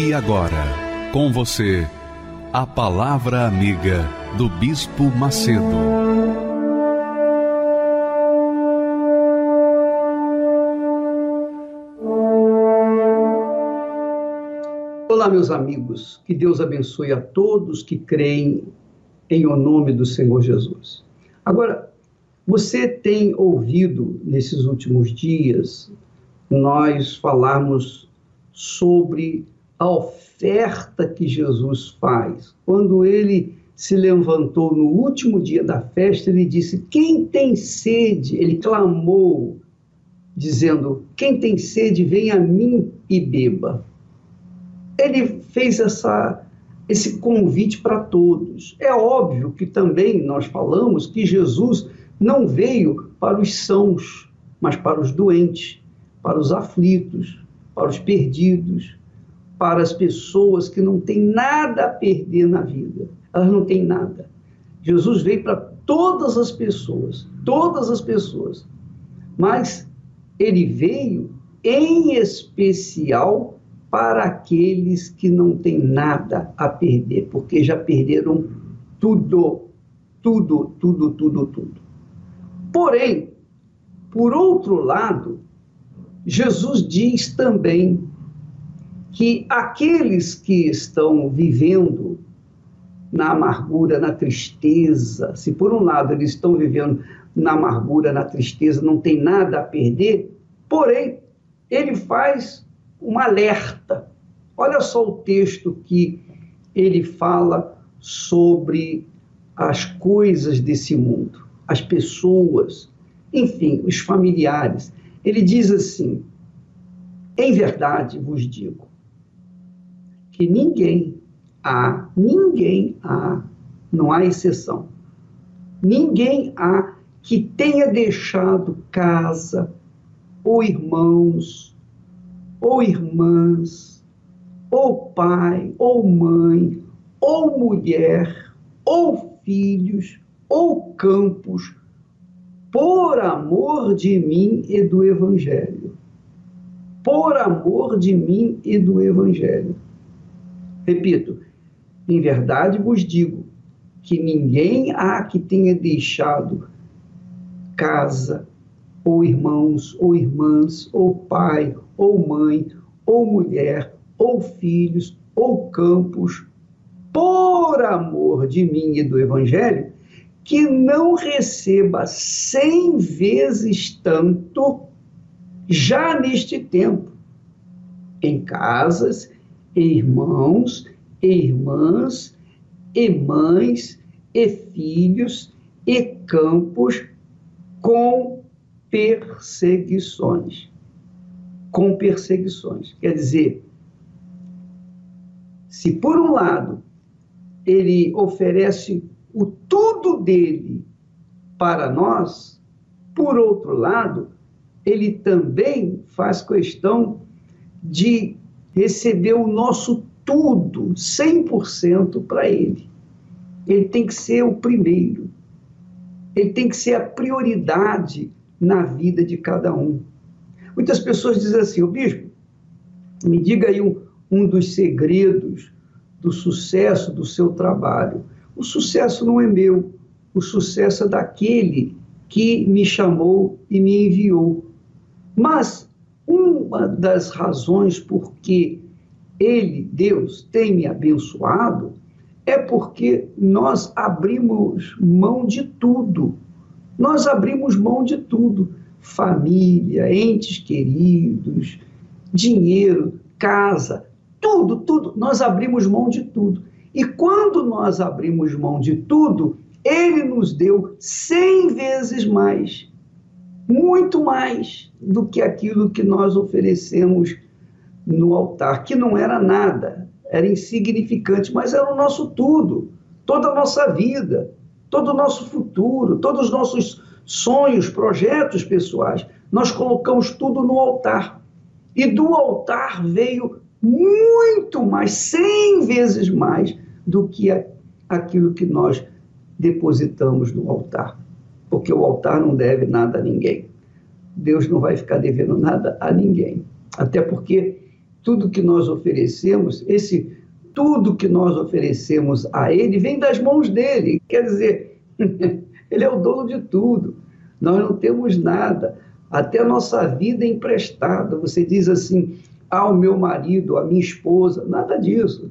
E agora, com você, a Palavra Amiga do Bispo Macedo. Olá, meus amigos, que Deus abençoe a todos que creem em o nome do Senhor Jesus. Agora, você tem ouvido nesses últimos dias nós falarmos sobre a oferta que Jesus faz. Quando ele se levantou no último dia da festa, ele disse: Quem tem sede? Ele clamou, dizendo: Quem tem sede, vem a mim e beba. Ele fez essa, esse convite para todos. É óbvio que também nós falamos que Jesus não veio para os sãos, mas para os doentes, para os aflitos, para os perdidos, para as pessoas que não têm nada a perder na vida. Elas não têm nada. Jesus veio para todas as pessoas, todas as pessoas. Mas ele veio em especial para aqueles que não têm nada a perder, porque já perderam tudo, tudo, tudo, tudo, tudo. Porém, por outro lado, Jesus diz também que aqueles que estão vivendo na amargura, na tristeza, se por um lado eles estão vivendo na amargura, na tristeza, não tem nada a perder, porém, ele faz um alerta. Olha só o texto que ele fala sobre as coisas desse mundo, as pessoas, enfim, os familiares. Ele diz assim: Em verdade vos digo, que ninguém há, ninguém há, não há exceção, ninguém há que tenha deixado casa, ou irmãos, ou irmãs, ou pai, ou mãe, ou mulher, ou filhos, ou campos, por amor de mim e do Evangelho. Por amor de mim e do Evangelho. Repito, em verdade vos digo que ninguém há que tenha deixado casa, ou irmãos, ou irmãs, ou pai, ou mãe, ou mulher, ou filhos, ou campos, por amor de mim e do Evangelho, que não receba cem vezes tanto já neste tempo, em casas irmãos, irmãs, e mães, e filhos, e campos, com perseguições. Com perseguições. Quer dizer, se por um lado ele oferece o tudo dele para nós, por outro lado, ele também faz questão de receber o nosso tudo, 100% para ele. Ele tem que ser o primeiro. Ele tem que ser a prioridade na vida de cada um. Muitas pessoas dizem assim, o bispo, me diga aí um, um dos segredos do sucesso do seu trabalho. O sucesso não é meu, o sucesso é daquele que me chamou e me enviou. Mas uma das razões por que ele, Deus, tem me abençoado é porque nós abrimos mão de tudo. Nós abrimos mão de tudo. Família, entes queridos, dinheiro, casa, tudo, tudo. Nós abrimos mão de tudo. E quando nós abrimos mão de tudo, ele nos deu cem vezes mais muito mais do que aquilo que nós oferecemos no altar, que não era nada, era insignificante, mas era o nosso tudo, toda a nossa vida, todo o nosso futuro, todos os nossos sonhos, projetos pessoais. Nós colocamos tudo no altar. E do altar veio muito mais, cem vezes mais, do que aquilo que nós depositamos no altar. Porque o altar não deve nada a ninguém. Deus não vai ficar devendo nada a ninguém. Até porque tudo que nós oferecemos, esse tudo que nós oferecemos a Ele vem das mãos dele. Quer dizer, Ele é o dono de tudo. Nós não temos nada. Até a nossa vida é emprestada. Você diz assim, ao meu marido, à minha esposa, nada disso.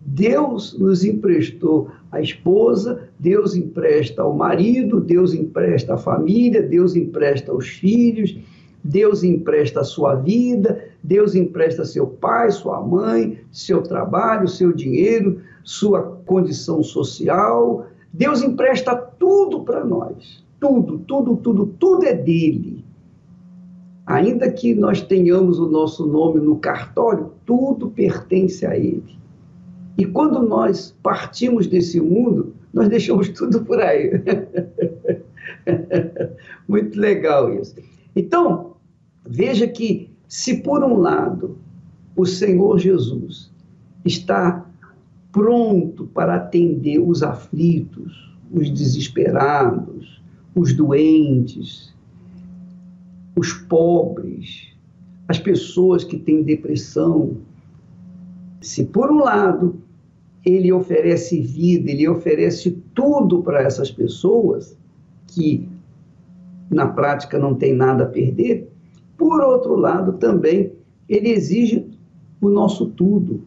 Deus nos emprestou a esposa, Deus empresta ao marido, Deus empresta a família, Deus empresta aos filhos, Deus empresta a sua vida, Deus empresta seu pai, sua mãe, seu trabalho, seu dinheiro, sua condição social. Deus empresta tudo para nós. Tudo, tudo, tudo, tudo é dele. Ainda que nós tenhamos o nosso nome no cartório, tudo pertence a ele. E quando nós partimos desse mundo, nós deixamos tudo por aí. Muito legal isso. Então, veja que, se por um lado o Senhor Jesus está pronto para atender os aflitos, os desesperados, os doentes, os pobres, as pessoas que têm depressão. Se por um lado ele oferece vida, ele oferece tudo para essas pessoas que na prática não tem nada a perder. Por outro lado, também ele exige o nosso tudo,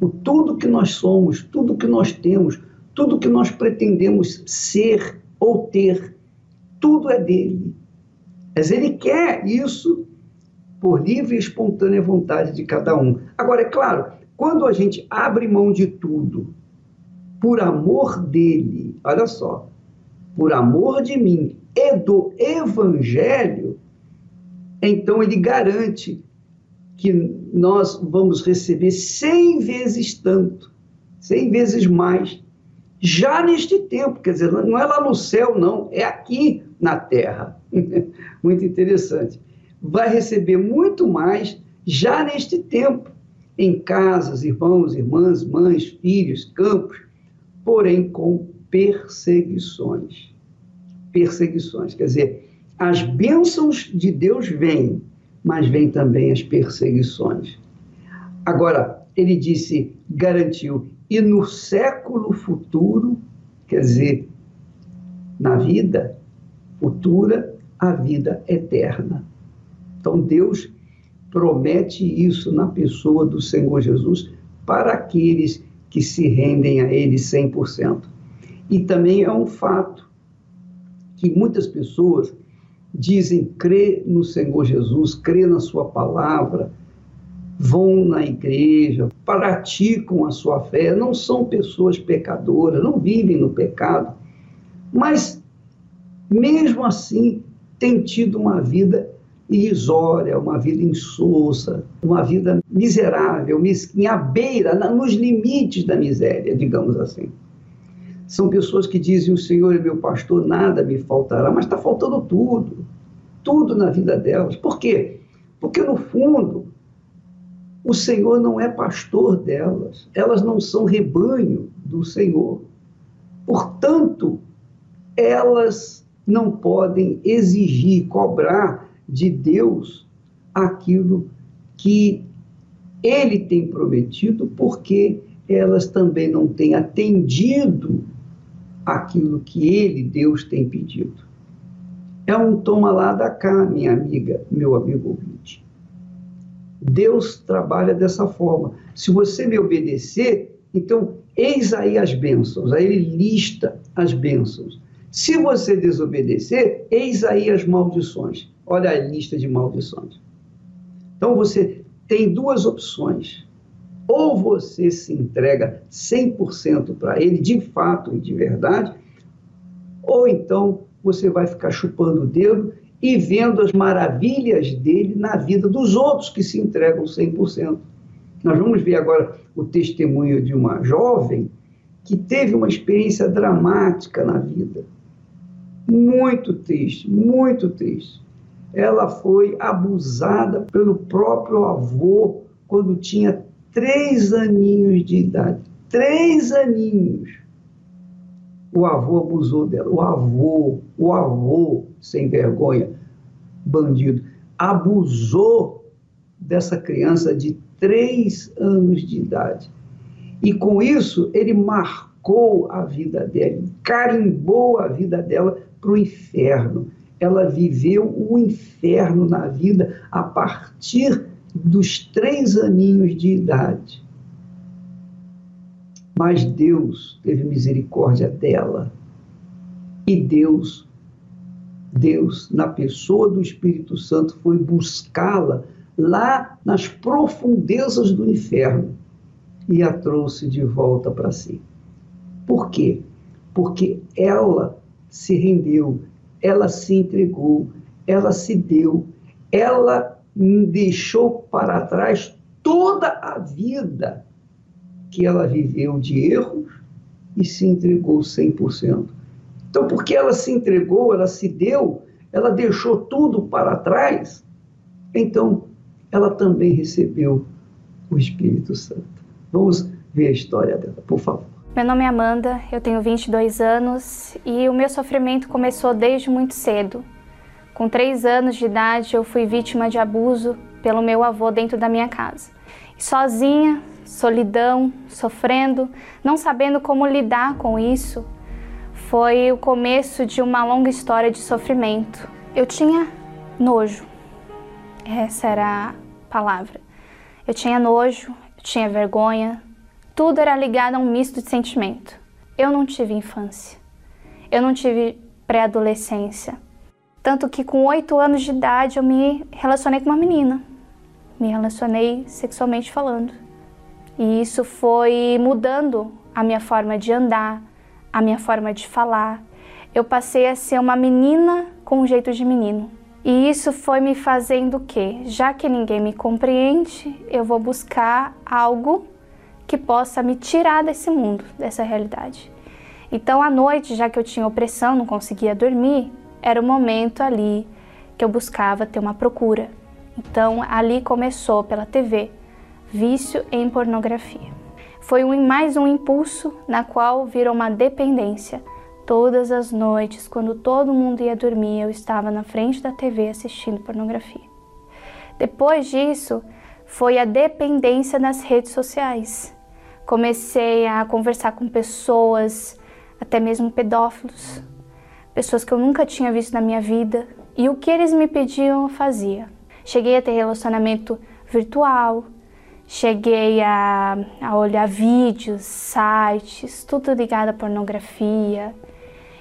o tudo que nós somos, tudo que nós temos, tudo que nós pretendemos ser ou ter, tudo é dele. Mas ele quer isso por livre e espontânea vontade de cada um. Agora, é claro, quando a gente abre mão de tudo por amor dele, olha só, por amor de mim e do evangelho, então ele garante que nós vamos receber cem vezes tanto, cem vezes mais, já neste tempo, quer dizer, não é lá no céu, não, é aqui na terra. muito interessante. Vai receber muito mais já neste tempo em casas, irmãos, irmãs, mães, filhos, campos, porém com perseguições. Perseguições, quer dizer, as bênçãos de Deus vêm, mas vêm também as perseguições. Agora, ele disse, garantiu, e no século futuro, quer dizer, na vida futura, a vida eterna. Então, Deus promete isso na pessoa do Senhor Jesus para aqueles que se rendem a Ele 100%. E também é um fato que muitas pessoas dizem crer no Senhor Jesus, crer na Sua palavra, vão na igreja, praticam a sua fé, não são pessoas pecadoras, não vivem no pecado, mas mesmo assim têm tido uma vida irrisória, uma vida insossa, uma vida miserável, mesquinha, à beira, nos limites da miséria, digamos assim. São pessoas que dizem: O Senhor é meu pastor, nada me faltará, mas está faltando tudo, tudo na vida delas. Por quê? Porque, no fundo, o Senhor não é pastor delas, elas não são rebanho do Senhor. Portanto, elas não podem exigir, cobrar de Deus aquilo que ele tem prometido, porque elas também não têm atendido aquilo que ele, Deus, tem pedido. É um toma lá da cá, minha amiga, meu amigo ouvinte. Deus trabalha dessa forma. Se você me obedecer, então eis aí as bênçãos. Aí ele lista as bênçãos. Se você desobedecer, eis aí as maldições. Olha a lista de maldições. Então você tem duas opções. Ou você se entrega 100% para ele, de fato e de verdade, ou então você vai ficar chupando o dedo e vendo as maravilhas dele na vida dos outros que se entregam 100%. Nós vamos ver agora o testemunho de uma jovem que teve uma experiência dramática na vida. Muito triste, muito triste. Ela foi abusada pelo próprio avô quando tinha três aninhos de idade. Três aninhos. O avô abusou dela. O avô, o avô, sem vergonha, bandido, abusou dessa criança de três anos de idade. E com isso, ele marcou a vida dela, carimbou a vida dela para o inferno. Ela viveu o inferno na vida a partir dos três aninhos de idade. Mas Deus teve misericórdia dela. E Deus, Deus, na pessoa do Espírito Santo, foi buscá-la lá nas profundezas do inferno e a trouxe de volta para si. Por quê? Porque ela se rendeu, ela se entregou, ela se deu, ela deixou para trás toda a vida que ela viveu de erros e se entregou 100%. Então, porque ela se entregou, ela se deu, ela deixou tudo para trás, então ela também recebeu o Espírito Santo. Vamos ver a história dela, por favor. Meu nome é Amanda, eu tenho 22 anos e o meu sofrimento começou desde muito cedo. Com 3 anos de idade, eu fui vítima de abuso pelo meu avô dentro da minha casa. sozinha, solidão, sofrendo, não sabendo como lidar com isso, foi o começo de uma longa história de sofrimento. Eu tinha nojo, essa era a palavra. Eu tinha nojo, eu tinha vergonha, tudo era ligado a um misto de sentimento. Eu não tive infância, eu não tive pré-adolescência. Tanto que com oito anos de idade eu me relacionei com uma menina. Me relacionei sexualmente falando. E isso foi mudando a minha forma de andar, a minha forma de falar. Eu passei a ser uma menina com um jeito de menino. E isso foi me fazendo o quê? Já que ninguém me compreende, eu vou buscar algo que possa me tirar desse mundo, dessa realidade. Então, à noite, já que eu tinha opressão, não conseguia dormir, era o momento ali que eu buscava ter uma procura. Então, ali começou pela TV, vício em pornografia. Foi um, mais um impulso na qual virou uma dependência. Todas as noites, quando todo mundo ia dormir, eu estava na frente da TV assistindo pornografia. Depois disso, foi a dependência nas redes sociais. Comecei a conversar com pessoas, até mesmo pedófilos, pessoas que eu nunca tinha visto na minha vida, e o que eles me pediam eu fazia. Cheguei a ter relacionamento virtual, cheguei a, a olhar vídeos, sites, tudo ligado à pornografia.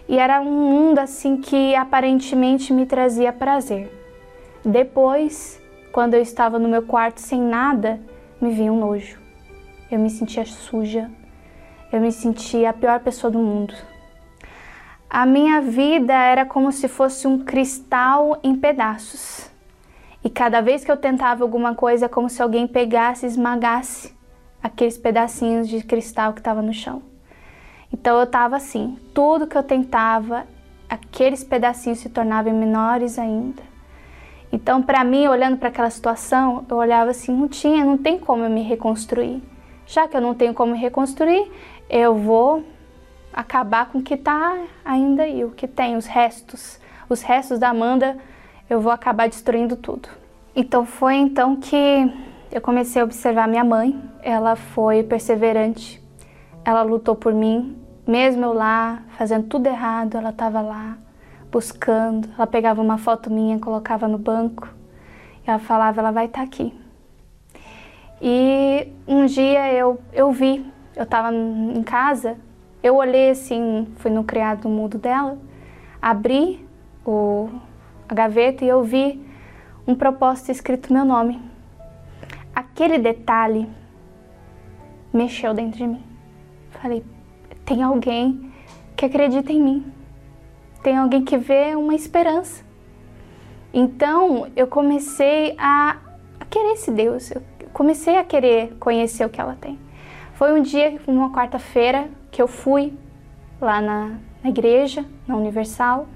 E era um mundo assim que aparentemente me trazia prazer. Depois, quando eu estava no meu quarto sem nada, me vinha um nojo eu me sentia suja, eu me sentia a pior pessoa do mundo. A minha vida era como se fosse um cristal em pedaços. E cada vez que eu tentava alguma coisa, é como se alguém pegasse e esmagasse aqueles pedacinhos de cristal que estava no chão. Então eu estava assim, tudo que eu tentava, aqueles pedacinhos se tornavam menores ainda. Então, para mim, olhando para aquela situação, eu olhava assim, não tinha, não tem como eu me reconstruir. Já que eu não tenho como reconstruir, eu vou acabar com o que está ainda aí, o que tem, os restos. Os restos da Amanda, eu vou acabar destruindo tudo. Então foi então que eu comecei a observar minha mãe. Ela foi perseverante, ela lutou por mim, mesmo eu lá fazendo tudo errado, ela estava lá buscando. Ela pegava uma foto minha, colocava no banco, e ela falava: ela vai estar tá aqui. E um dia eu, eu vi, eu estava em casa, eu olhei assim, fui no criado mudo dela, abri o, a gaveta e eu vi um propósito escrito meu nome. Aquele detalhe mexeu dentro de mim. Falei, tem alguém que acredita em mim. Tem alguém que vê uma esperança. Então eu comecei a, querer esse Deus, eu comecei a querer conhecer o que ela tem. Foi um dia, uma quarta-feira, que eu fui lá na, na igreja, na Universal,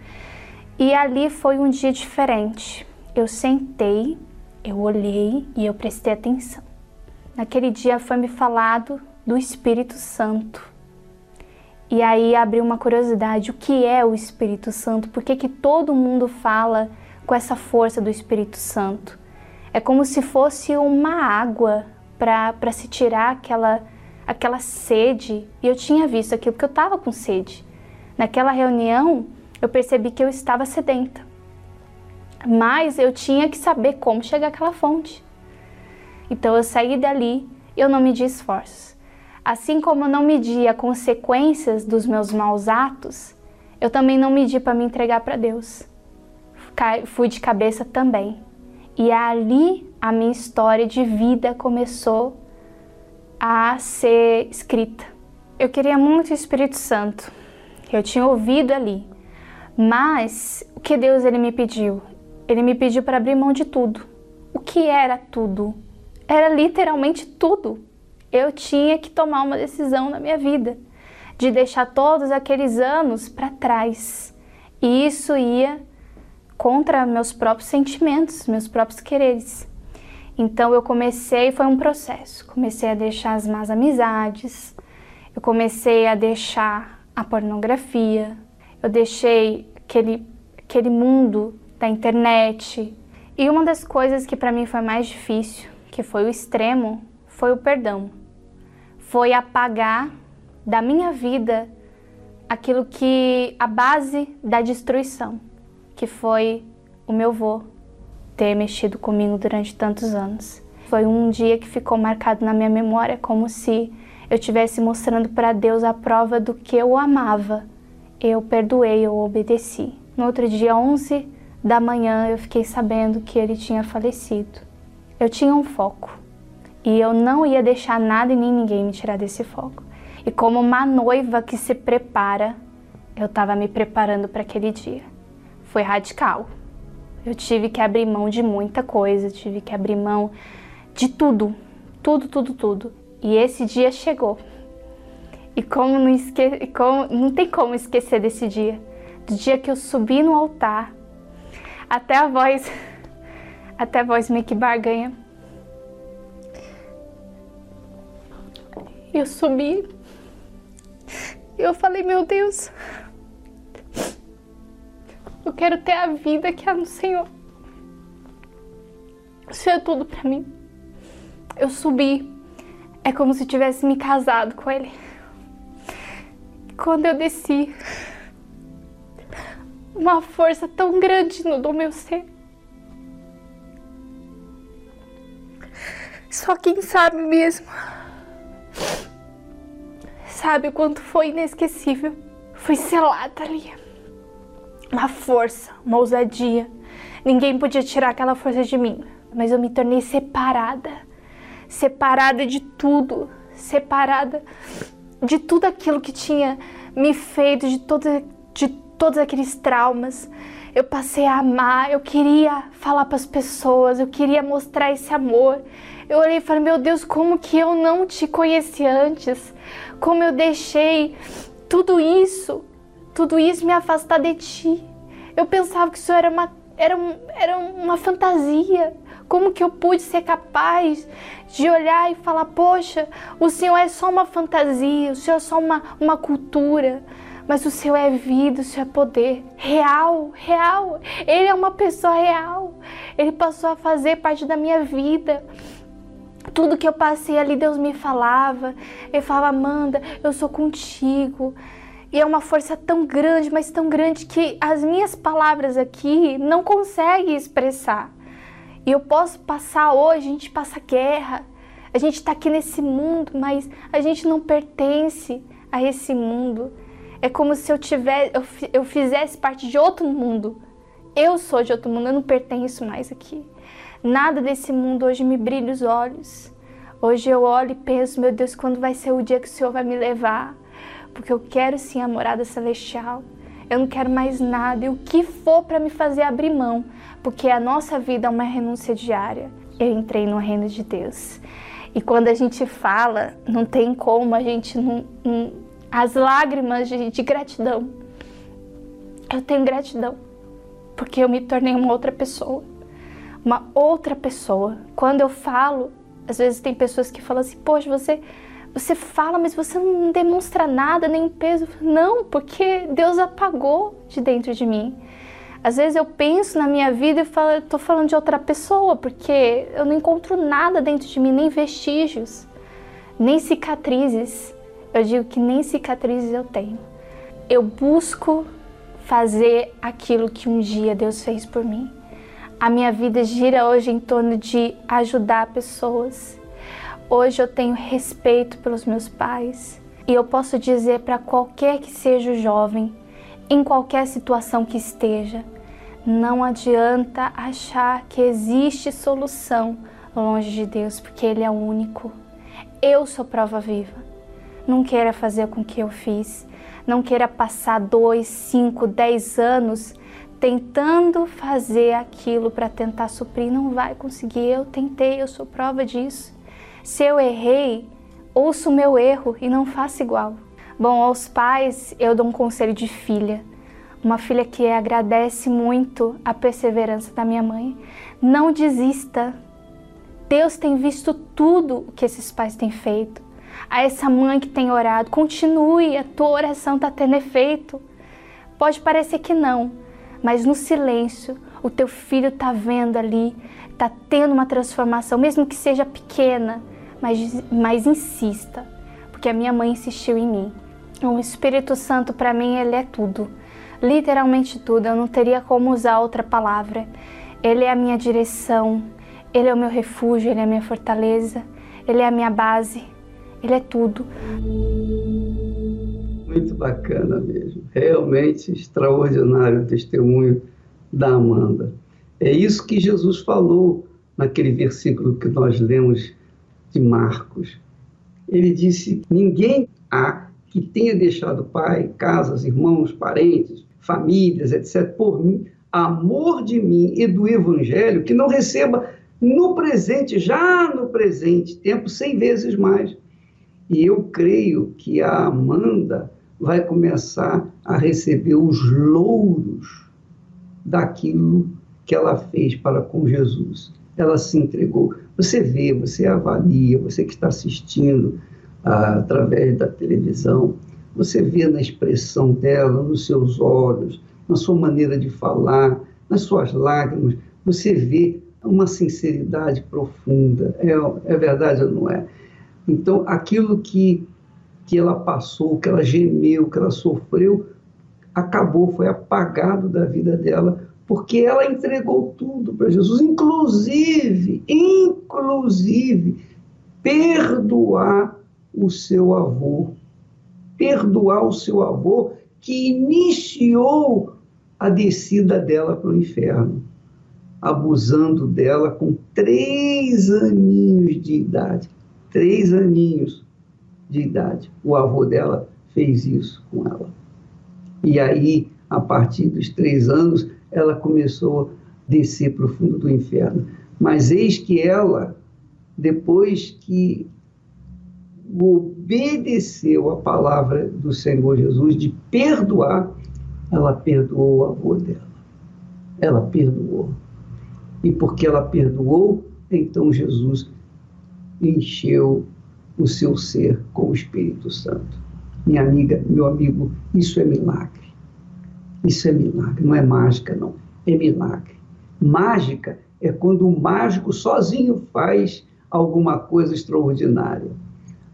e ali foi um dia diferente. Eu sentei, eu olhei e eu prestei atenção. Naquele dia foi me falado do Espírito Santo. E aí abriu uma curiosidade, o que é o Espírito Santo? Por que, que todo mundo fala com essa força do Espírito Santo? É como se fosse uma água para se tirar aquela, aquela sede. E eu tinha visto aquilo porque eu estava com sede. Naquela reunião, eu percebi que eu estava sedenta. Mas eu tinha que saber como chegar àquela fonte. Então eu saí dali, eu não medi esforços. Assim como eu não as consequências dos meus maus atos, eu também não medi para me entregar para Deus. Fui de cabeça também. E ali a minha história de vida começou a ser escrita. Eu queria muito o Espírito Santo. Eu tinha ouvido ali. Mas o que Deus ele me pediu? Ele me pediu para abrir mão de tudo. O que era tudo? Era literalmente tudo. Eu tinha que tomar uma decisão na minha vida de deixar todos aqueles anos para trás. E isso ia contra meus próprios sentimentos, meus próprios quereres. Então eu comecei, foi um processo. Comecei a deixar as más amizades, eu comecei a deixar a pornografia, eu deixei aquele, aquele mundo da internet. E uma das coisas que para mim foi mais difícil que foi o extremo, foi o perdão. Foi apagar da minha vida aquilo que a base da destruição, que foi o meu vô ter mexido comigo durante tantos anos. Foi um dia que ficou marcado na minha memória como se eu estivesse mostrando para Deus a prova do que eu amava. Eu perdoei, eu obedeci. No outro dia, 11 da manhã, eu fiquei sabendo que ele tinha falecido. Eu tinha um foco e eu não ia deixar nada e nem ninguém me tirar desse foco. E como uma noiva que se prepara, eu estava me preparando para aquele dia. Foi radical. Eu tive que abrir mão de muita coisa, tive que abrir mão de tudo, tudo, tudo, tudo. E esse dia chegou. E como não, esque... como... não tem como esquecer desse dia. Do dia que eu subi no altar, até a voz até a voz meio que barganha. Eu subi. Eu falei, meu Deus, eu quero ter a vida que há no Senhor. O Senhor é tudo para mim. Eu subi. É como se tivesse me casado com Ele. Quando eu desci, uma força tão grande no meu ser Só quem sabe mesmo. Sabe o quanto foi inesquecível. Foi selada ali. Uma força, uma ousadia. Ninguém podia tirar aquela força de mim. Mas eu me tornei separada. Separada de tudo. Separada de tudo aquilo que tinha me feito, de, todo, de todos aqueles traumas. Eu passei a amar, eu queria falar para as pessoas, eu queria mostrar esse amor, eu olhei e falei: Meu Deus, como que eu não te conheci antes? Como eu deixei tudo isso, tudo isso me afastar de ti? Eu pensava que isso era uma, era, um, era uma fantasia. Como que eu pude ser capaz de olhar e falar: Poxa, o Senhor é só uma fantasia, o Senhor é só uma, uma cultura mas o Senhor é vida, o Senhor é poder real, real. Ele é uma pessoa real. Ele passou a fazer parte da minha vida tudo que eu passei ali, Deus me falava. Ele falava, Amanda, eu sou contigo. E é uma força tão grande, mas tão grande que as minhas palavras aqui não conseguem expressar. E eu posso passar hoje, a gente passa guerra, a gente está aqui nesse mundo, mas a gente não pertence a esse mundo. É como se eu tivesse, eu, eu fizesse parte de outro mundo. Eu sou de outro mundo, eu não pertenço mais aqui. Nada desse mundo hoje me brilha os olhos. Hoje eu olho e penso, meu Deus, quando vai ser o dia que o Senhor vai me levar? Porque eu quero sim a morada celestial. eu não quero mais nada, e o que for para me fazer abrir mão, porque a nossa vida é uma renúncia diária. Eu entrei no reino de Deus. E quando a gente fala, não tem como a gente não, não as lágrimas de, de gratidão. Eu tenho gratidão porque eu me tornei uma outra pessoa. Uma outra pessoa. Quando eu falo, às vezes tem pessoas que falam assim: "Poxa, você você fala, mas você não demonstra nada, nem peso". Não, porque Deus apagou de dentro de mim. Às vezes eu penso na minha vida e falo, tô falando de outra pessoa, porque eu não encontro nada dentro de mim, nem vestígios, nem cicatrizes. Eu digo que nem cicatrizes eu tenho. Eu busco fazer aquilo que um dia Deus fez por mim. A minha vida gira hoje em torno de ajudar pessoas. Hoje eu tenho respeito pelos meus pais e eu posso dizer para qualquer que seja o jovem, em qualquer situação que esteja, não adianta achar que existe solução longe de Deus, porque Ele é o único. Eu sou prova viva. Não queira fazer com que eu fiz. Não queira passar dois, cinco, dez anos tentando fazer aquilo para tentar suprir. Não vai conseguir. Eu tentei, eu sou prova disso. Se eu errei, ouça o meu erro e não faça igual. Bom, aos pais eu dou um conselho de filha. Uma filha que agradece muito a perseverança da minha mãe. Não desista. Deus tem visto tudo o que esses pais têm feito a essa mãe que tem orado. Continue, a tua oração está tendo efeito. Pode parecer que não, mas no silêncio, o teu filho está vendo ali, está tendo uma transformação, mesmo que seja pequena, mas, mas insista, porque a minha mãe insistiu em mim. O Espírito Santo, para mim, ele é tudo, literalmente tudo, eu não teria como usar outra palavra. Ele é a minha direção, ele é o meu refúgio, ele é a minha fortaleza, ele é a minha base, ele é tudo. Muito bacana mesmo. Realmente extraordinário o testemunho da Amanda. É isso que Jesus falou naquele versículo que nós lemos de Marcos. Ele disse: Ninguém há que tenha deixado pai, casas, irmãos, parentes, famílias, etc., por mim, amor de mim e do Evangelho, que não receba no presente, já no presente tempo, cem vezes mais e eu creio que a Amanda vai começar a receber os louros daquilo que ela fez para com Jesus. Ela se entregou. Você vê, você avalia, você que está assistindo ah, através da televisão, você vê na expressão dela, nos seus olhos, na sua maneira de falar, nas suas lágrimas, você vê uma sinceridade profunda. É, é verdade ou não é? Então, aquilo que, que ela passou, que ela gemeu, que ela sofreu, acabou, foi apagado da vida dela, porque ela entregou tudo para Jesus, inclusive, inclusive, perdoar o seu avô, perdoar o seu avô que iniciou a descida dela para o inferno, abusando dela com três aninhos de idade três aninhos de idade. O avô dela fez isso com ela. E aí, a partir dos três anos, ela começou a descer para o fundo do inferno. Mas eis que ela, depois que obedeceu a palavra do Senhor Jesus de perdoar, ela perdoou o avô dela. Ela perdoou. E porque ela perdoou, então Jesus encheu o seu ser com o Espírito Santo. Minha amiga, meu amigo, isso é milagre. Isso é milagre, não é mágica, não. É milagre. Mágica é quando o mágico sozinho faz alguma coisa extraordinária.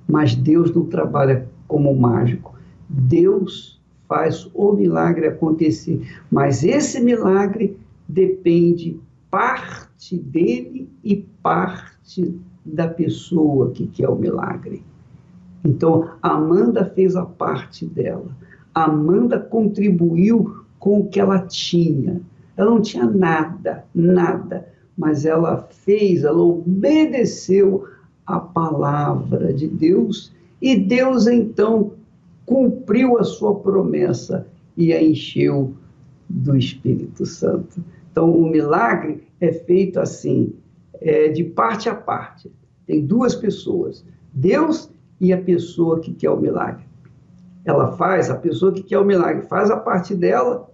Mas Deus não trabalha como mágico. Deus faz o milagre acontecer. Mas esse milagre depende parte dele e parte da pessoa que quer o milagre. Então, Amanda fez a parte dela. Amanda contribuiu com o que ela tinha. Ela não tinha nada, nada, mas ela fez, ela obedeceu a palavra de Deus e Deus então cumpriu a sua promessa. e a encheu do Espírito Santo. Então, o milagre é feito assim, é, de parte a parte. Tem duas pessoas, Deus e a pessoa que quer o milagre. Ela faz, a pessoa que quer o milagre faz a parte dela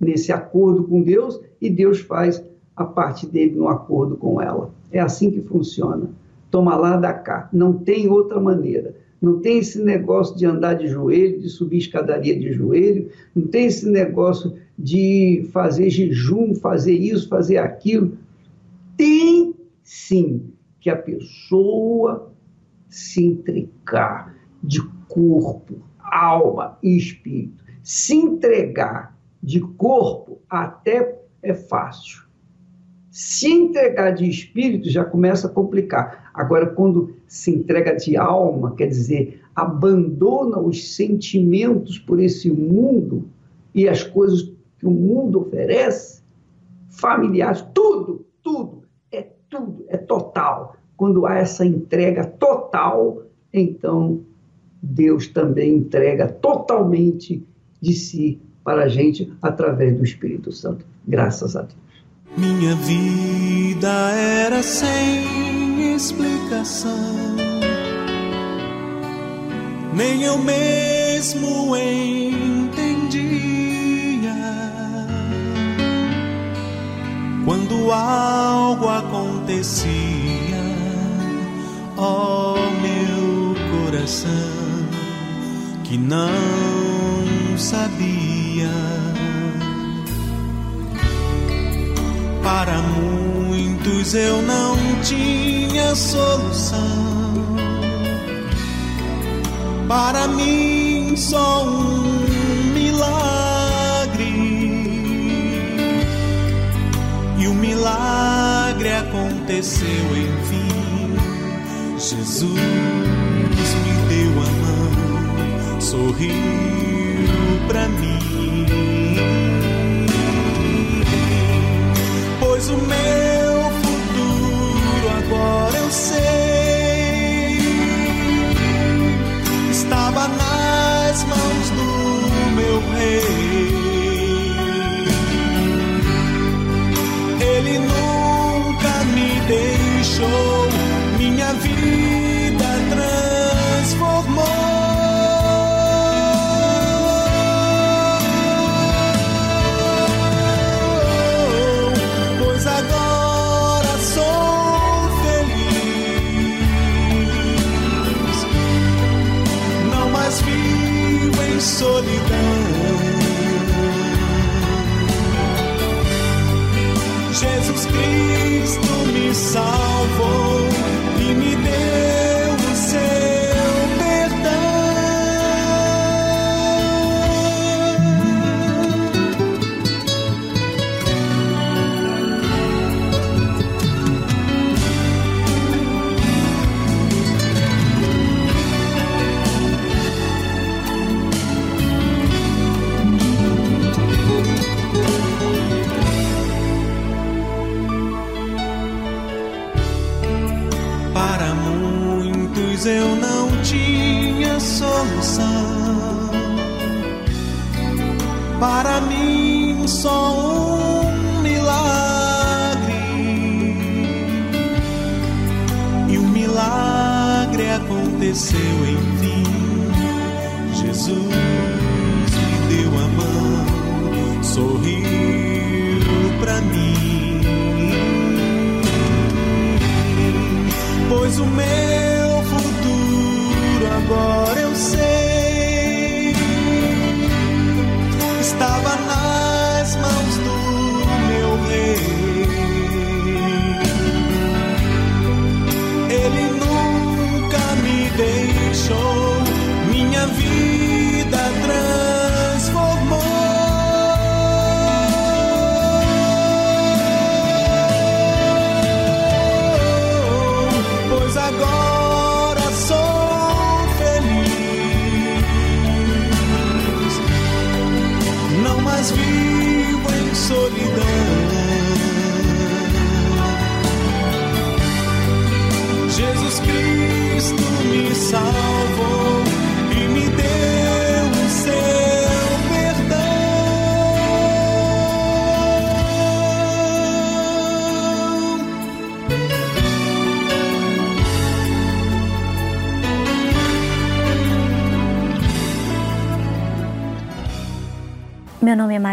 nesse acordo com Deus e Deus faz a parte dele no acordo com ela. É assim que funciona. Toma lá, da cá. Não tem outra maneira. Não tem esse negócio de andar de joelho, de subir escadaria de joelho, não tem esse negócio de fazer jejum, fazer isso, fazer aquilo. Tem sim que a pessoa se entregar de corpo, alma e espírito. Se entregar de corpo até é fácil. Se entregar de espírito já começa a complicar. Agora, quando se entrega de alma, quer dizer, abandona os sentimentos por esse mundo e as coisas que o mundo oferece, familiares, tudo, tudo, é tudo, é total. Quando há essa entrega total, então Deus também entrega totalmente de si para a gente através do Espírito Santo. Graças a Deus. Minha vida era sem explicação, nem eu mesmo entendia. Quando algo acontecia, ó oh, meu coração, que não sabia Para muitos eu não tinha solução. Para mim só um milagre. E o milagre aconteceu enfim. Jesus sorriu para mim. pois o meu futuro agora eu sei. Estava nas mãos do meu rei. Ele nunca me deixou, solidão. Jesus Cristo me salvou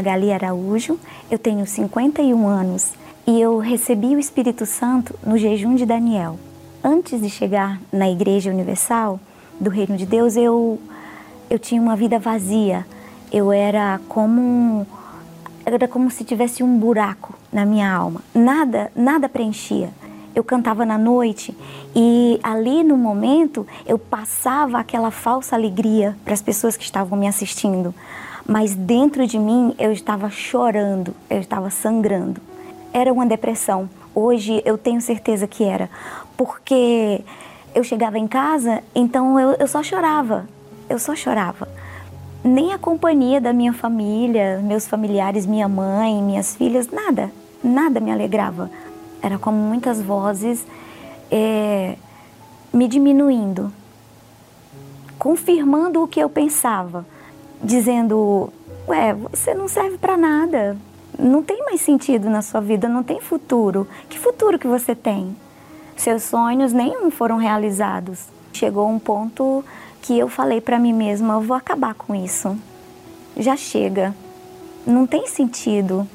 Magali Araújo, eu tenho 51 anos e eu recebi o Espírito Santo no jejum de Daniel. Antes de chegar na Igreja Universal do Reino de Deus, eu, eu tinha uma vida vazia. Eu era como era como se tivesse um buraco na minha alma. Nada, nada preenchia. Eu cantava na noite e ali no momento eu passava aquela falsa alegria para as pessoas que estavam me assistindo, mas dentro de mim eu estava chorando, eu estava sangrando. Era uma depressão. Hoje eu tenho certeza que era, porque eu chegava em casa, então eu, eu só chorava, eu só chorava nem a companhia da minha família, meus familiares, minha mãe, minhas filhas, nada, nada me alegrava. Era como muitas vozes é, me diminuindo, confirmando o que eu pensava, dizendo: Ué, você não serve para nada, não tem mais sentido na sua vida, não tem futuro. Que futuro que você tem? Seus sonhos nenhum foram realizados. Chegou um ponto que eu falei para mim mesma: eu vou acabar com isso. Já chega. Não tem sentido.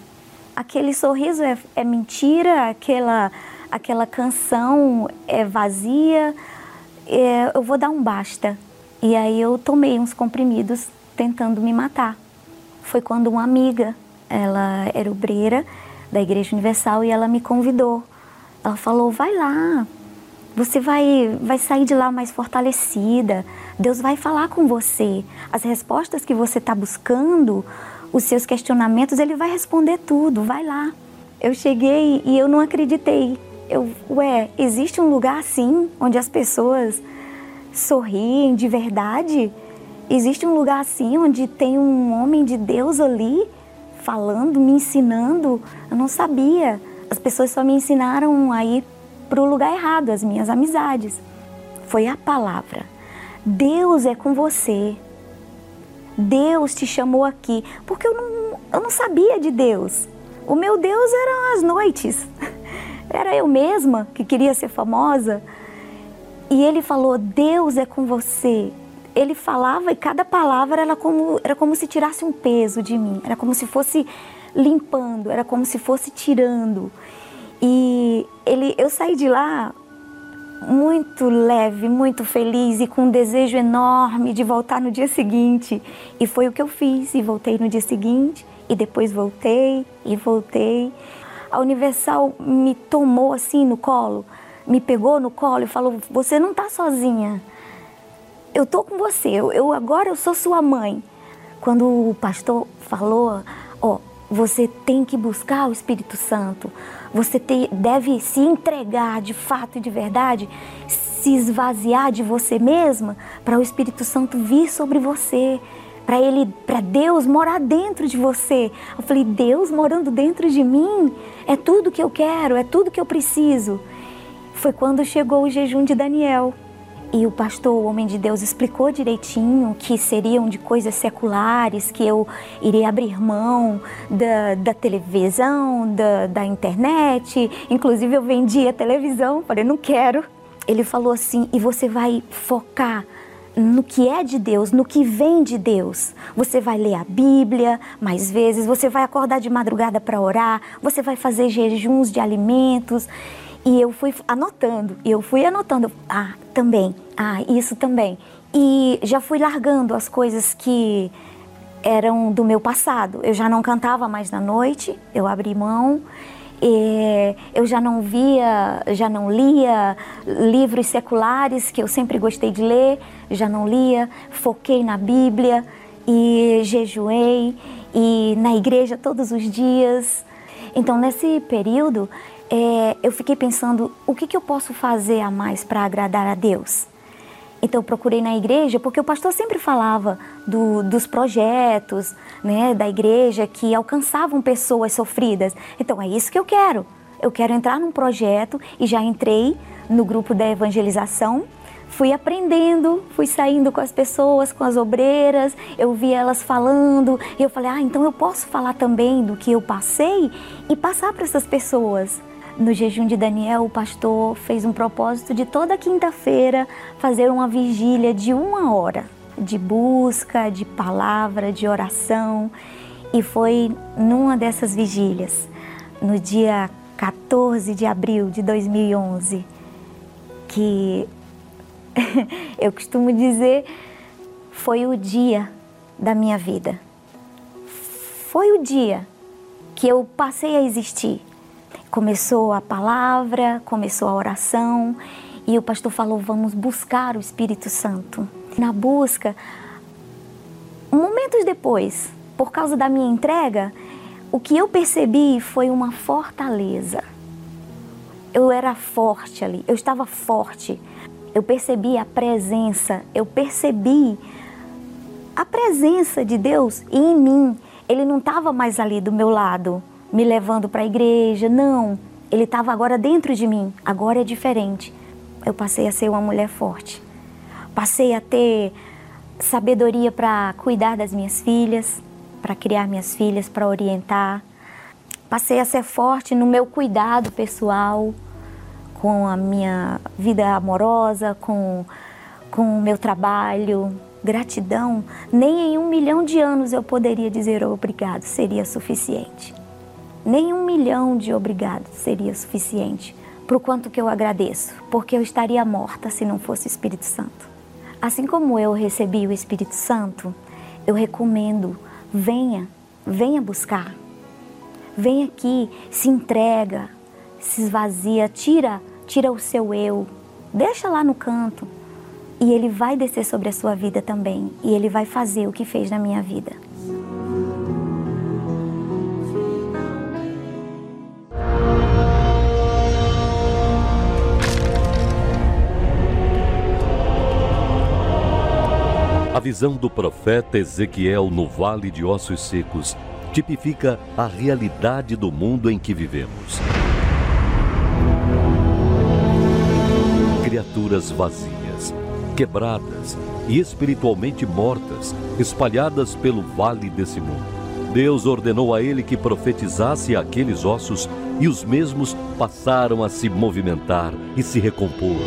Aquele sorriso é, é mentira, aquela, aquela canção é vazia. É, eu vou dar um basta. E aí eu tomei uns comprimidos tentando me matar. Foi quando uma amiga, ela era obreira da Igreja Universal e ela me convidou. Ela falou: vai lá, você vai, vai sair de lá mais fortalecida. Deus vai falar com você. As respostas que você está buscando, os seus questionamentos, Ele vai responder tudo. Vai lá. Eu cheguei e eu não acreditei. Eu, ué, existe um lugar assim, onde as pessoas sorriem de verdade? Existe um lugar assim, onde tem um homem de Deus ali falando, me ensinando? Eu não sabia. As pessoas só me ensinaram a ir para o lugar errado, as minhas amizades. Foi a palavra. Deus é com você. Deus te chamou aqui. Porque eu não, eu não sabia de Deus. O meu Deus eram as noites. Era eu mesma que queria ser famosa. E ele falou: Deus é com você. Ele falava e cada palavra era como, era como se tirasse um peso de mim. Era como se fosse limpando, era como se fosse tirando. E ele, eu saí de lá muito leve, muito feliz e com um desejo enorme de voltar no dia seguinte. E foi o que eu fiz e voltei no dia seguinte e depois voltei e voltei. A Universal me tomou assim no colo, me pegou no colo e falou: "Você não está sozinha. Eu tô com você. Eu, eu agora eu sou sua mãe." Quando o pastor falou: "Ó, você tem que buscar o Espírito Santo. Você te, deve se entregar de fato e de verdade, se esvaziar de você mesma para o Espírito Santo vir sobre você, para ele, para Deus morar dentro de você. Eu falei: Deus morando dentro de mim é tudo que eu quero, é tudo que eu preciso. Foi quando chegou o jejum de Daniel. E o pastor, o homem de Deus, explicou direitinho que seriam de coisas seculares, que eu iria abrir mão da, da televisão, da, da internet. Inclusive, eu vendi a televisão, falei, não quero. Ele falou assim: e você vai focar no que é de Deus, no que vem de Deus. Você vai ler a Bíblia mais vezes, você vai acordar de madrugada para orar, você vai fazer jejuns de alimentos. E eu fui anotando, eu fui anotando, ah, também, ah, isso também. E já fui largando as coisas que eram do meu passado. Eu já não cantava mais na noite, eu abri mão. eu já não via, já não lia livros seculares que eu sempre gostei de ler, já não lia, foquei na Bíblia e jejuei e na igreja todos os dias. Então, nesse período, é, eu fiquei pensando o que, que eu posso fazer a mais para agradar a Deus. Então eu procurei na igreja porque o pastor sempre falava do, dos projetos né, da igreja que alcançavam pessoas sofridas. Então é isso que eu quero. Eu quero entrar num projeto e já entrei no grupo da evangelização. Fui aprendendo, fui saindo com as pessoas, com as obreiras, eu vi elas falando e eu falei: ah, então eu posso falar também do que eu passei e passar para essas pessoas. No jejum de Daniel, o pastor fez um propósito de toda quinta-feira fazer uma vigília de uma hora de busca, de palavra, de oração. E foi numa dessas vigílias, no dia 14 de abril de 2011, que eu costumo dizer foi o dia da minha vida. Foi o dia que eu passei a existir. Começou a palavra, começou a oração e o pastor falou: vamos buscar o Espírito Santo. Na busca, momentos depois, por causa da minha entrega, o que eu percebi foi uma fortaleza. Eu era forte ali, eu estava forte. Eu percebi a presença, eu percebi a presença de Deus em mim. Ele não estava mais ali do meu lado, me levando para a igreja, não. Ele estava agora dentro de mim. Agora é diferente. Eu passei a ser uma mulher forte. Passei a ter sabedoria para cuidar das minhas filhas, para criar minhas filhas, para orientar. Passei a ser forte no meu cuidado pessoal, com a minha vida amorosa, com, com o meu trabalho. Gratidão, nem em um milhão de anos eu poderia dizer obrigado, seria suficiente. Nem um milhão de obrigado seria suficiente para o quanto que eu agradeço, porque eu estaria morta se não fosse o Espírito Santo. Assim como eu recebi o Espírito Santo, eu recomendo, venha, venha buscar. Vem aqui, se entrega, se esvazia, tira, tira o seu eu, deixa lá no canto. E ele vai descer sobre a sua vida também, e ele vai fazer o que fez na minha vida. A visão do profeta Ezequiel no Vale de Ossos Secos tipifica a realidade do mundo em que vivemos. Criaturas vazias, quebradas e espiritualmente mortas, espalhadas pelo vale desse mundo. Deus ordenou a ele que profetizasse aqueles ossos e os mesmos passaram a se movimentar e se recompor.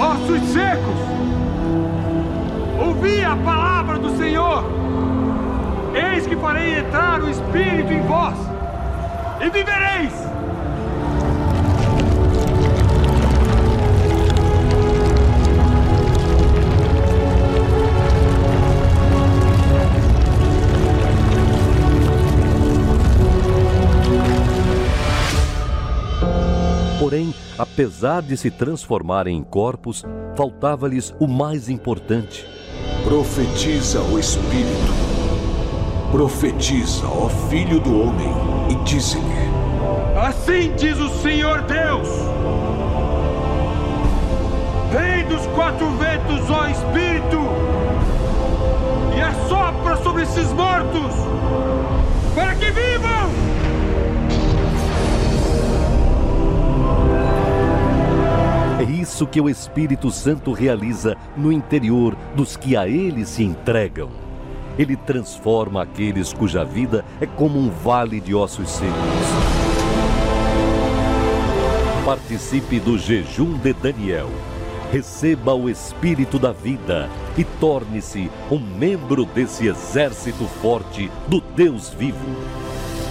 Ossos secos! Ouvi a palavra do Senhor. Eis que farei entrar o Espírito em vós, e vivereis. Porém, apesar de se transformarem em corpos, faltava-lhes o mais importante. Profetiza o Espírito. Profetiza, ó Filho do Homem, e dize-lhe: Assim diz o Senhor Deus. Vem dos quatro ventos, ó Espírito, e assopra sobre esses mortos, para que vivam! Isso que o Espírito Santo realiza no interior dos que a ele se entregam. Ele transforma aqueles cuja vida é como um vale de ossos secos. Participe do jejum de Daniel. Receba o Espírito da vida e torne-se um membro desse exército forte do Deus vivo.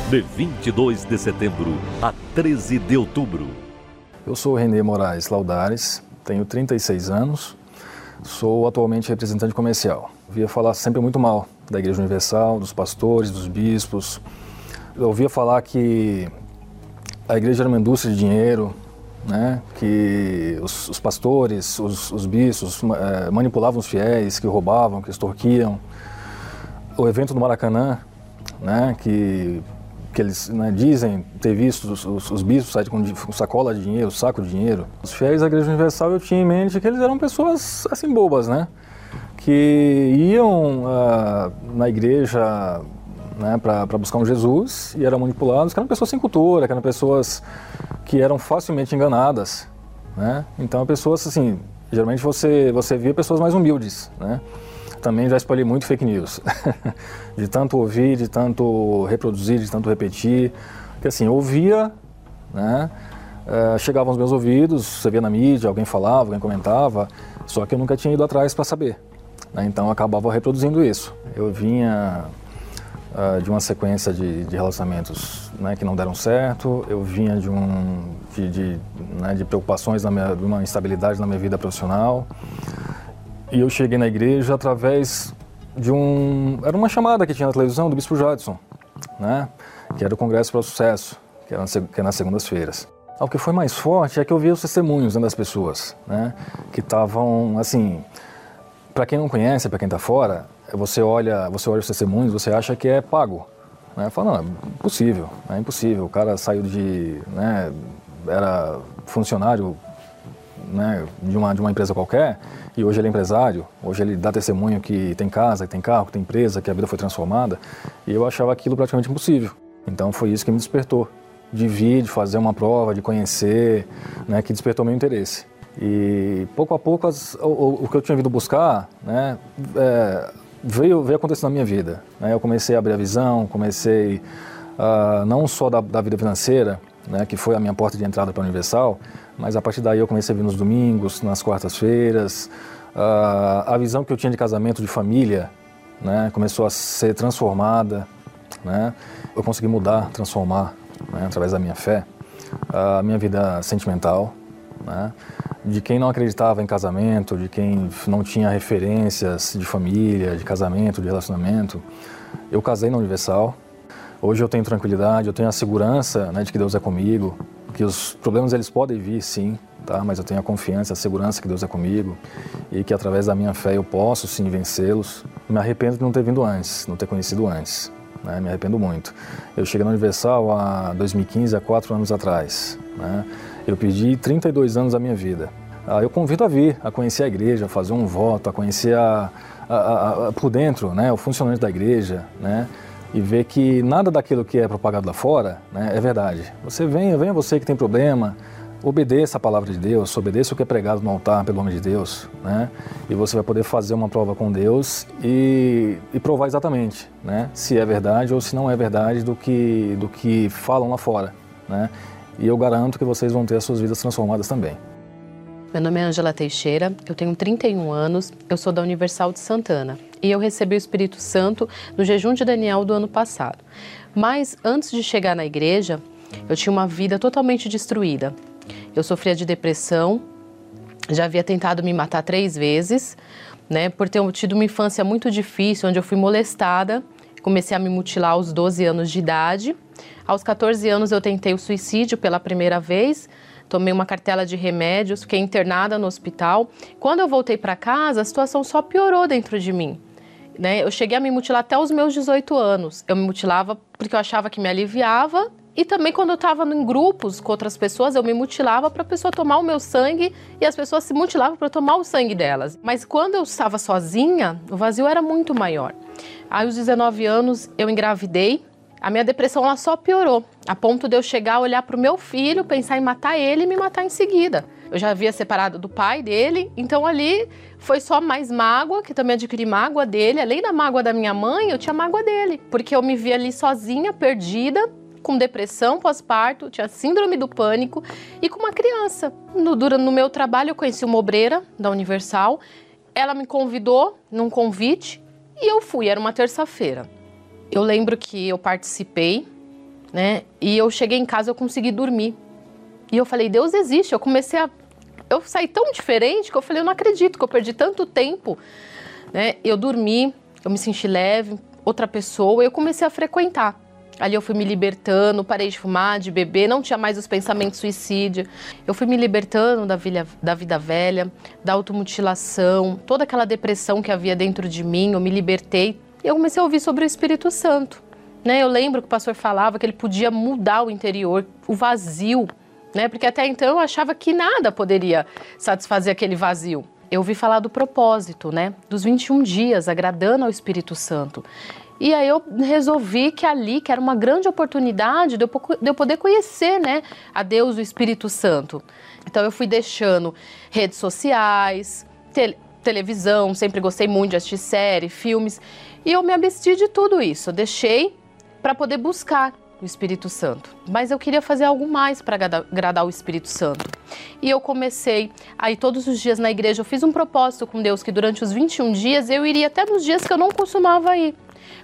De 22 de setembro a 13 de outubro. Eu sou Renê Moraes Laudares, tenho 36 anos, sou atualmente representante comercial. Ouvia falar sempre muito mal da Igreja Universal, dos pastores, dos bispos. Eu ouvia falar que a igreja era uma indústria de dinheiro, né? que os, os pastores, os, os bispos eh, manipulavam os fiéis, que roubavam, que extorquiam. O evento do Maracanã, né? que que eles né, dizem ter visto os, os, os bispos com, sacola de dinheiro, saco de dinheiro. Os fiéis da Igreja Universal eu tinha em mente que eles eram pessoas assim bobas, né? Que iam uh, na igreja né, para buscar um Jesus e eram manipulados, que eram pessoas sem cultura, que eram pessoas que eram facilmente enganadas, né? Então, pessoas assim, geralmente você você via pessoas mais humildes, né? Também já espalhei muito fake news. de tanto ouvir, de tanto reproduzir, de tanto repetir. Porque assim, eu ouvia, né? Uh, chegava aos meus ouvidos, você via na mídia, alguém falava, alguém comentava, só que eu nunca tinha ido atrás para saber. Né? Então eu acabava reproduzindo isso. Eu vinha uh, de uma sequência de, de relacionamentos né, que não deram certo. Eu vinha de um de, de, né, de preocupações, na minha, de uma instabilidade na minha vida profissional. E eu cheguei na igreja através de um era uma chamada que tinha na televisão do Bispo Jadson, né, que era o Congresso para o Sucesso, que era, que era nas segundas-feiras. O que foi mais forte é que eu vi os testemunhos né, das pessoas, né, que estavam assim. Para quem não conhece, para quem está fora, você olha, você olha os testemunhos, você acha que é pago. Né? Fala, não, é impossível, é impossível. O cara saiu de, né, era funcionário né, de, uma, de uma empresa qualquer e hoje ele é empresário, hoje ele dá testemunho que tem casa, que tem carro, que tem empresa, que a vida foi transformada. E eu achava aquilo praticamente impossível. Então foi isso que me despertou, de vir, de fazer uma prova, de conhecer, né, que despertou meu interesse. E pouco a pouco as, o, o, que eu tinha vindo buscar, né, é, veio, veio acontecendo na minha vida. Né? Eu comecei a abrir a visão, comecei uh, não só da, da, vida financeira, né, que foi a minha porta de entrada para a Universal, mas a partir daí eu comecei a vir nos domingos, nas quartas-feiras. Uh, a visão que eu tinha de casamento, de família, né, começou a ser transformada. Né? Eu consegui mudar, transformar, né, através da minha fé, a minha vida sentimental. Né? de quem não acreditava em casamento, de quem não tinha referências de família, de casamento, de relacionamento. Eu casei na Universal. Hoje eu tenho tranquilidade, eu tenho a segurança né, de que Deus é comigo, que os problemas eles podem vir, sim, tá? Mas eu tenho a confiança, a segurança que Deus é comigo e que através da minha fé eu posso sim vencê-los. Me arrependo de não ter vindo antes, não ter conhecido antes. Né? Me arrependo muito. Eu cheguei na Universal há 2015, há quatro anos atrás. Né? Eu pedi 32 anos da minha vida. Ah, eu convido a vir, a conhecer a igreja, a fazer um voto, a conhecer a, a, a, por dentro né, o funcionamento da igreja, né, e ver que nada daquilo que é propagado lá fora né, é verdade. Você venha, venha você que tem problema, obedeça a palavra de Deus, obedeça o que é pregado no altar pelo nome de Deus, né? E você vai poder fazer uma prova com Deus e, e provar exatamente, né? Se é verdade ou se não é verdade do que do que falam lá fora, né? E eu garanto que vocês vão ter as suas vidas transformadas também. Meu nome é Angela Teixeira, eu tenho 31 anos, eu sou da Universal de Santana e eu recebi o Espírito Santo no jejum de Daniel do ano passado. Mas antes de chegar na igreja, eu tinha uma vida totalmente destruída. Eu sofria de depressão, já havia tentado me matar três vezes, né, por ter tido uma infância muito difícil, onde eu fui molestada, comecei a me mutilar aos 12 anos de idade aos 14 anos eu tentei o suicídio pela primeira vez, tomei uma cartela de remédios, fiquei internada no hospital. Quando eu voltei para casa, a situação só piorou dentro de mim. Né? Eu cheguei a me mutilar até os meus 18 anos. Eu me mutilava porque eu achava que me aliviava e também quando eu estava em grupos com outras pessoas, eu me mutilava para a pessoa tomar o meu sangue e as pessoas se mutilavam para tomar o sangue delas. Mas quando eu estava sozinha, o vazio era muito maior. Aí, aos 19 anos, eu engravidei a minha depressão ela só piorou, a ponto de eu chegar a olhar para o meu filho, pensar em matar ele e me matar em seguida. Eu já havia separado do pai dele, então ali foi só mais mágoa, que também adquiri mágoa dele. Além da mágoa da minha mãe, eu tinha mágoa dele, porque eu me via ali sozinha, perdida, com depressão pós-parto, tinha síndrome do pânico e com uma criança. No, durante, no meu trabalho, eu conheci uma obreira da Universal. Ela me convidou num convite e eu fui, era uma terça-feira. Eu lembro que eu participei, né? E eu cheguei em casa, eu consegui dormir. E eu falei, Deus existe. Eu comecei a. Eu saí tão diferente que eu falei, eu não acredito que eu perdi tanto tempo. Né? Eu dormi, eu me senti leve, outra pessoa, eu comecei a frequentar. Ali eu fui me libertando, parei de fumar, de beber, não tinha mais os pensamentos suicídio. Eu fui me libertando da, vida, da vida velha, da automutilação, toda aquela depressão que havia dentro de mim, eu me libertei e eu comecei a ouvir sobre o Espírito Santo. Né? Eu lembro que o pastor falava que ele podia mudar o interior, o vazio, né? porque até então eu achava que nada poderia satisfazer aquele vazio. Eu ouvi falar do propósito, né? dos 21 dias, agradando ao Espírito Santo. E aí eu resolvi que ali, que era uma grande oportunidade de eu, de eu poder conhecer né, a Deus, o Espírito Santo. Então eu fui deixando redes sociais, te televisão, sempre gostei muito de assistir série, filmes. E eu me absti de tudo isso, eu deixei para poder buscar o Espírito Santo, mas eu queria fazer algo mais para agradar o Espírito Santo. E eu comecei aí todos os dias na igreja, eu fiz um propósito com Deus que durante os 21 dias eu iria até nos dias que eu não costumava ir.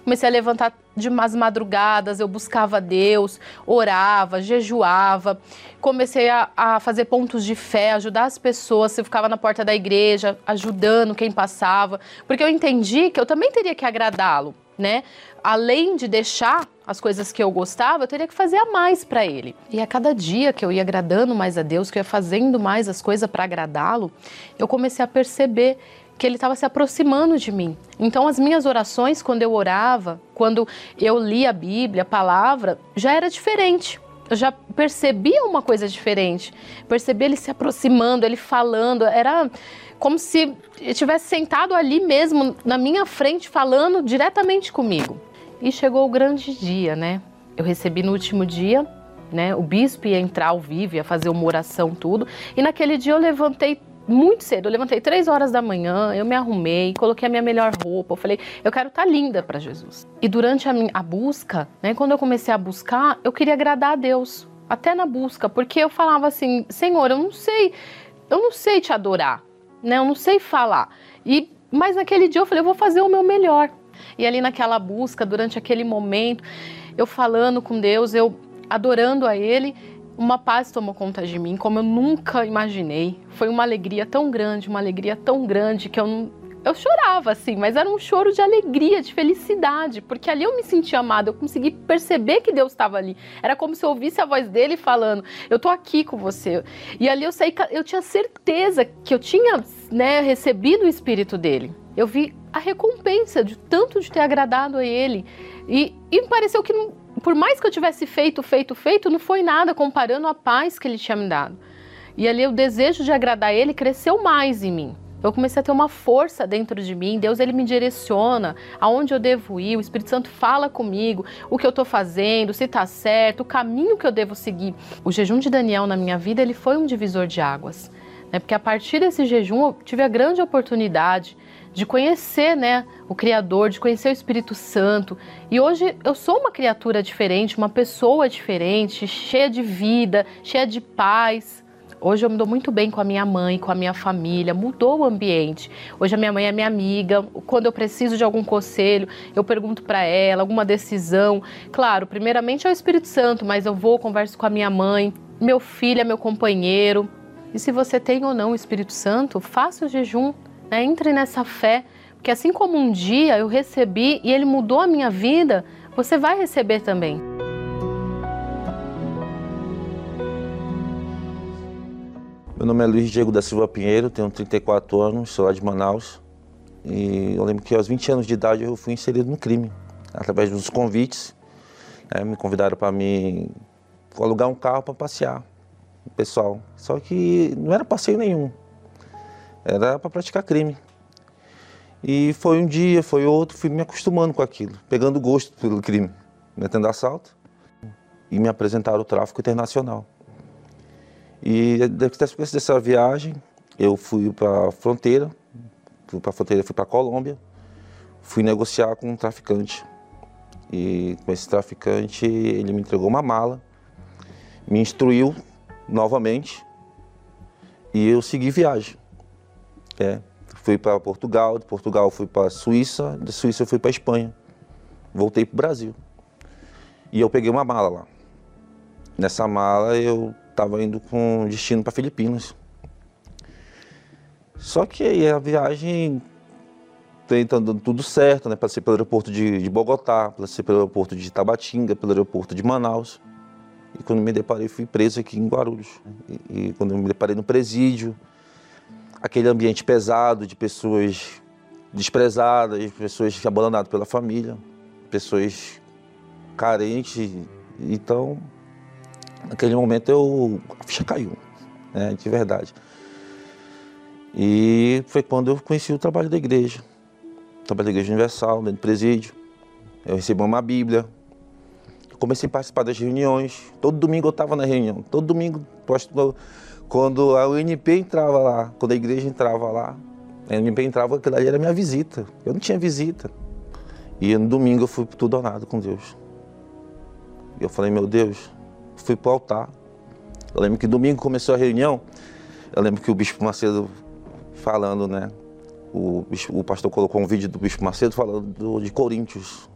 Comecei a levantar de umas madrugadas, eu buscava Deus, orava, jejuava. Comecei a, a, fazer pontos de fé, ajudar as pessoas. Eu ficava na porta da igreja, ajudando quem passava, porque eu entendi que eu também teria que agradá-lo, né? Além de deixar as coisas que eu gostava, eu teria que fazer a mais para ele. E a cada dia que eu ia agradando mais a Deus, que eu ia fazendo mais as coisas para agradá-lo, eu comecei a perceber que ele estava se aproximando de mim. Então, as minhas orações, quando eu orava, quando eu lia a Bíblia, a palavra, já era diferente. Eu já percebia uma coisa diferente. Percebi ele se aproximando, ele falando. Era como se ele tivesse sentado ali mesmo, na minha frente, falando diretamente comigo. E chegou o grande dia, né? Eu recebi no último dia, né? O bispo ia entrar ao vivo, ia fazer uma oração, tudo. E naquele dia eu levantei muito cedo. Eu levantei três horas da manhã, eu me arrumei, coloquei a minha melhor roupa. Eu falei, eu quero estar tá linda para Jesus. E durante a, minha, a busca, né, quando eu comecei a buscar, eu queria agradar a Deus. Até na busca, porque eu falava assim, Senhor, eu não sei, eu não sei te adorar, né? Eu não sei falar. E mas naquele dia eu falei, eu vou fazer o meu melhor. E ali naquela busca, durante aquele momento, eu falando com Deus, eu adorando a Ele, uma paz tomou conta de mim, como eu nunca imaginei. Foi uma alegria tão grande, uma alegria tão grande que eu não, eu chorava assim, mas era um choro de alegria, de felicidade, porque ali eu me sentia amada, eu consegui perceber que Deus estava ali. Era como se eu ouvisse a voz dele falando: "Eu tô aqui com você". E ali eu saí, eu tinha certeza que eu tinha, né, recebido o espírito dele. Eu vi a recompensa de tanto de ter agradado a ele. E, e me pareceu que não por mais que eu tivesse feito, feito, feito, não foi nada comparando a paz que ele tinha me dado. E ali o desejo de agradar ele cresceu mais em mim. Eu comecei a ter uma força dentro de mim. Deus ele me direciona aonde eu devo ir. O Espírito Santo fala comigo o que eu estou fazendo, se está certo, o caminho que eu devo seguir. O jejum de Daniel na minha vida ele foi um divisor de águas, né? Porque a partir desse jejum eu tive a grande oportunidade de conhecer, né, o Criador, de conhecer o Espírito Santo. E hoje eu sou uma criatura diferente, uma pessoa diferente, cheia de vida, cheia de paz. Hoje eu me dou muito bem com a minha mãe, com a minha família, mudou o ambiente. Hoje a minha mãe é minha amiga. Quando eu preciso de algum conselho, eu pergunto para ela, alguma decisão. Claro, primeiramente é o Espírito Santo, mas eu vou, converso com a minha mãe. Meu filho é meu companheiro. E se você tem ou não o Espírito Santo, faça o jejum, né? Entre nessa fé, porque assim como um dia eu recebi e ele mudou a minha vida, você vai receber também. Meu nome é Luiz Diego da Silva Pinheiro, tenho 34 anos, sou lá de Manaus. E eu lembro que aos 20 anos de idade eu fui inserido no crime, através dos convites. Né? Me convidaram para me alugar um carro para passear, pessoal. Só que não era passeio nenhum. Era para praticar crime. E foi um dia, foi outro, fui me acostumando com aquilo, pegando gosto pelo crime, metendo assalto. E me apresentaram o tráfico internacional. E depois dessa viagem, eu fui para a fronteira, fui para a fronteira, fui para a Colômbia, fui negociar com um traficante. E com esse traficante, ele me entregou uma mala, me instruiu novamente e eu segui viagem. É, fui para Portugal, de Portugal fui para Suíça, de Suíça fui para Espanha. Voltei para o Brasil. E eu peguei uma mala lá. Nessa mala eu estava indo com destino para Filipinas. Só que aí a viagem está dando tudo certo, né? Passei pelo aeroporto de, de Bogotá, passei pelo aeroporto de Tabatinga, pelo aeroporto de Manaus. E quando me deparei, fui preso aqui em Guarulhos. E, e quando me deparei no presídio, aquele ambiente pesado de pessoas desprezadas, pessoas abandonadas pela família, pessoas carentes. Então, naquele momento eu a ficha caiu, né, de verdade. E foi quando eu conheci o trabalho da igreja, o trabalho da Igreja Universal, dentro do presídio. Eu recebi uma Bíblia, comecei a participar das reuniões. Todo domingo eu estava na reunião, todo domingo quando a UNP entrava lá, quando a igreja entrava lá, a UNP entrava, aquilo ali era minha visita. Eu não tinha visita. E no domingo eu fui tudo ou nada com Deus. E eu falei, meu Deus, fui pro altar. Eu lembro que domingo começou a reunião, eu lembro que o Bispo Macedo falando, né? O, bispo, o pastor colocou um vídeo do Bispo Macedo falando de Coríntios.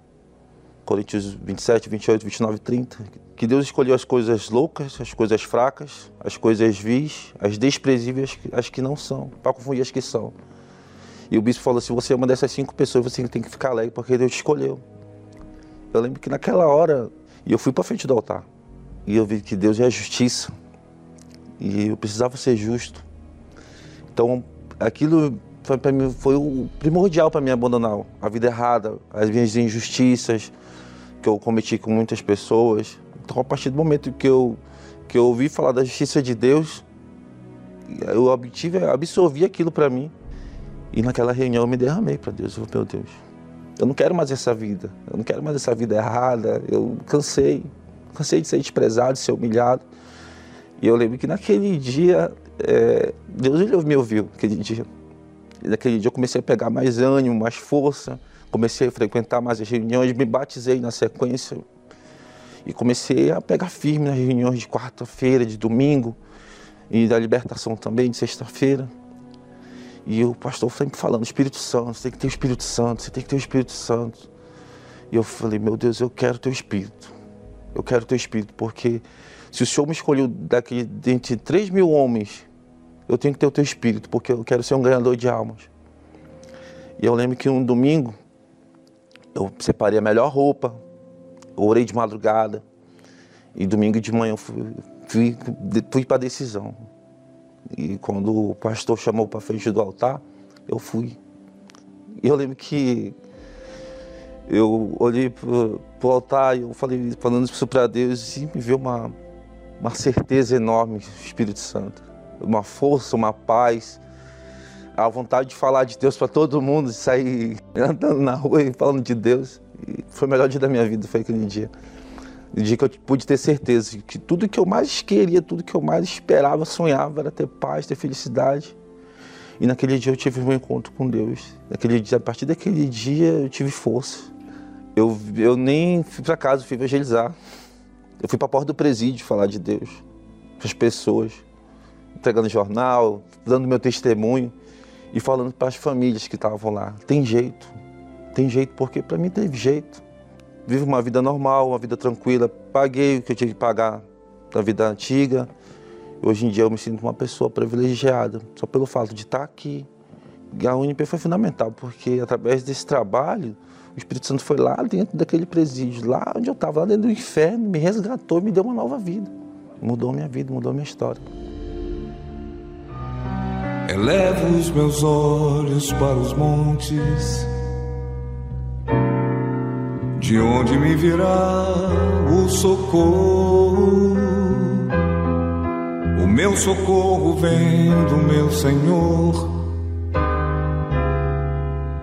Coríntios 27, 28, 29 30. Que Deus escolheu as coisas loucas, as coisas fracas, as coisas vis, as desprezíveis, as que não são, para confundir as que são. E o bispo falou: se você é uma dessas cinco pessoas, você tem que ficar alegre porque Deus te escolheu. Eu lembro que naquela hora, eu fui para frente do altar e eu vi que Deus é a justiça e eu precisava ser justo. Então, aquilo foi para mim foi o primordial para mim abandonar a vida errada, as minhas injustiças que eu cometi com muitas pessoas. Então, a partir do momento que eu que eu ouvi falar da justiça de Deus, eu obtive, absorvi aquilo para mim e naquela reunião eu me derramei para Deus. Eu, meu Deus, eu não quero mais essa vida. Eu não quero mais essa vida errada. Eu cansei. Cansei de ser desprezado, de ser humilhado. E eu lembro que naquele dia, é, Deus ele me ouviu, aquele dia. E naquele dia eu comecei a pegar mais ânimo, mais força. Comecei a frequentar mais as reuniões, me batizei na sequência. E comecei a pegar firme nas reuniões de quarta-feira, de domingo. E da libertação também, de sexta-feira. E o pastor sempre falando, Espírito Santo, você tem que ter o Espírito Santo, você tem que ter o Espírito Santo. E eu falei, meu Deus, eu quero teu Espírito. Eu quero teu Espírito, porque se o Senhor me escolheu daqui, dentre 3 mil homens, eu tenho que ter o teu Espírito, porque eu quero ser um ganhador de almas. E eu lembro que um domingo, eu separei a melhor roupa, orei de madrugada, e domingo de manhã eu fui, fui, fui para a decisão. E quando o pastor chamou para frente do altar, eu fui. E eu lembro que eu olhei para o altar e eu falei, falando isso para Deus e me veio uma, uma certeza enorme, Espírito Santo. Uma força, uma paz, a vontade de falar de Deus para todo mundo, de sair andando na rua e falando de Deus. E foi o melhor dia da minha vida, foi aquele dia. O dia que eu pude ter certeza que tudo que eu mais queria, tudo que eu mais esperava, sonhava era ter paz, ter felicidade. E naquele dia eu tive um encontro com Deus. Naquele dia, a partir daquele dia eu tive força. Eu, eu nem fui para casa, fui evangelizar. Eu fui para a porta do presídio falar de Deus para as pessoas, entregando jornal, dando meu testemunho e falando para as famílias que estavam lá. Tem jeito, tem jeito, porque para mim teve jeito vivo uma vida normal, uma vida tranquila. Paguei o que eu tinha que pagar da vida antiga. Hoje em dia eu me sinto uma pessoa privilegiada, só pelo fato de estar aqui. A UNP foi fundamental, porque através desse trabalho, o Espírito Santo foi lá dentro daquele presídio, lá onde eu estava, lá dentro do inferno, me resgatou e me deu uma nova vida. Mudou minha vida, mudou minha história. Elevo os meus olhos para os montes de onde me virá o socorro? O meu socorro vem do meu Senhor,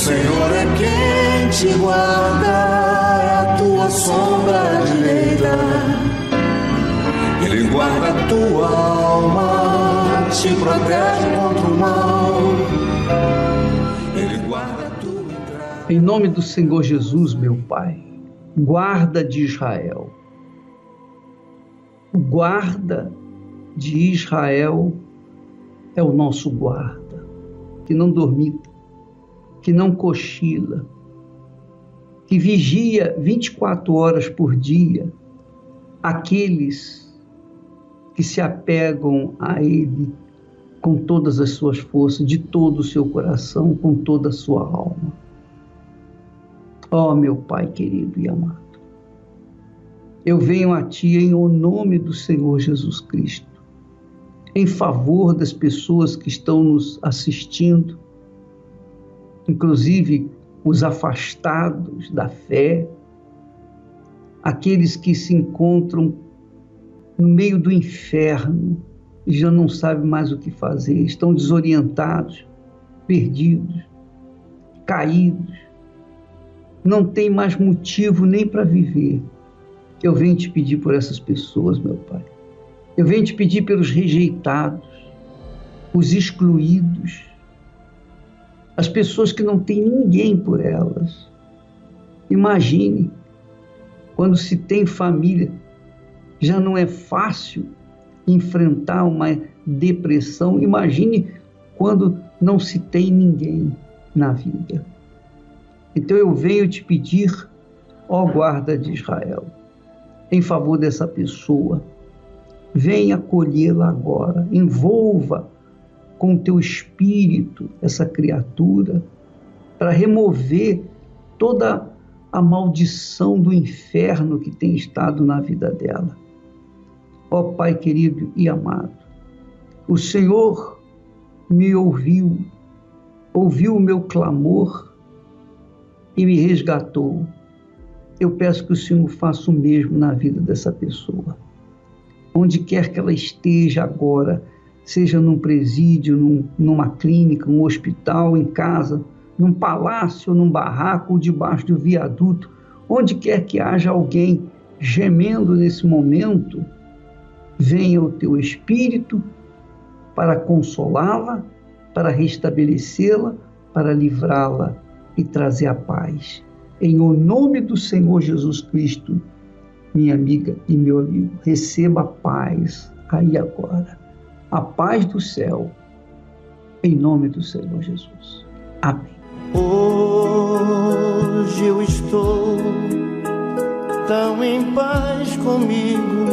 Senhor é quem te guarda, a tua sombra direita. Ele guarda a tua alma, te protege contra o mal. Ele guarda a tua entrada. Em nome do Senhor Jesus, meu Pai guarda de Israel. O guarda de Israel é o nosso guarda, que não dormita, que não cochila, que vigia 24 horas por dia aqueles que se apegam a Ele com todas as suas forças, de todo o seu coração, com toda a sua alma. Ó oh, meu Pai querido e amado, eu venho a Ti em o nome do Senhor Jesus Cristo, em favor das pessoas que estão nos assistindo, inclusive os afastados da fé, aqueles que se encontram no meio do inferno e já não sabem mais o que fazer, estão desorientados, perdidos, caídos, não tem mais motivo nem para viver. Eu venho te pedir por essas pessoas, meu Pai. Eu venho te pedir pelos rejeitados, os excluídos, as pessoas que não têm ninguém por elas. Imagine, quando se tem família, já não é fácil enfrentar uma depressão. Imagine quando não se tem ninguém na vida. Então eu venho te pedir, ó guarda de Israel, em favor dessa pessoa, venha acolhê-la agora, envolva com o teu espírito essa criatura, para remover toda a maldição do inferno que tem estado na vida dela. Ó Pai querido e amado, o Senhor me ouviu, ouviu o meu clamor e me resgatou. Eu peço que o Senhor faça o mesmo na vida dessa pessoa. Onde quer que ela esteja agora, seja num presídio, num, numa clínica, num hospital, em casa, num palácio, num barraco ou debaixo do viaduto, onde quer que haja alguém gemendo nesse momento, venha o teu Espírito para consolá-la, para restabelecê-la, para livrá-la e trazer a paz. Em o nome do Senhor Jesus Cristo, minha amiga e meu amigo, receba a paz aí agora a paz do céu, em nome do Senhor Jesus. Amém. Hoje eu estou tão em paz comigo,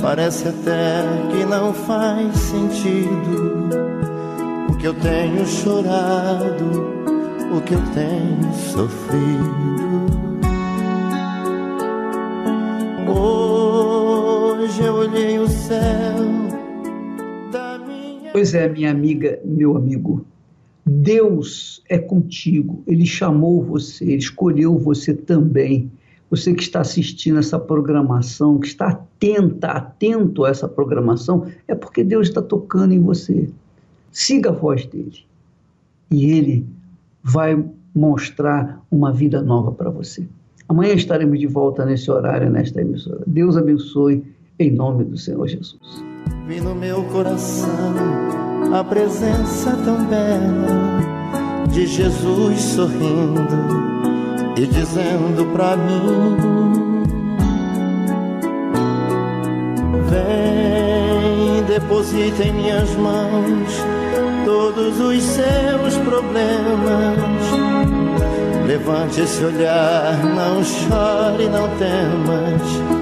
parece até que não faz sentido o que eu tenho chorado, o que eu tenho sofrido. Olhei o céu Pois é, minha amiga, meu amigo. Deus é contigo. Ele chamou você, ele escolheu você também. Você que está assistindo essa programação, que está atenta, atento a essa programação, é porque Deus está tocando em você. Siga a voz dele. E ele vai mostrar uma vida nova para você. Amanhã estaremos de volta nesse horário, nesta emissora. Deus abençoe, em nome do Senhor Jesus. Vi no meu coração a presença tão bela de Jesus sorrindo e dizendo pra mim: Vem, deposita em minhas mãos todos os seus problemas. Levante esse olhar, não chore, não temas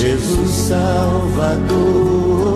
Jesus Salvador.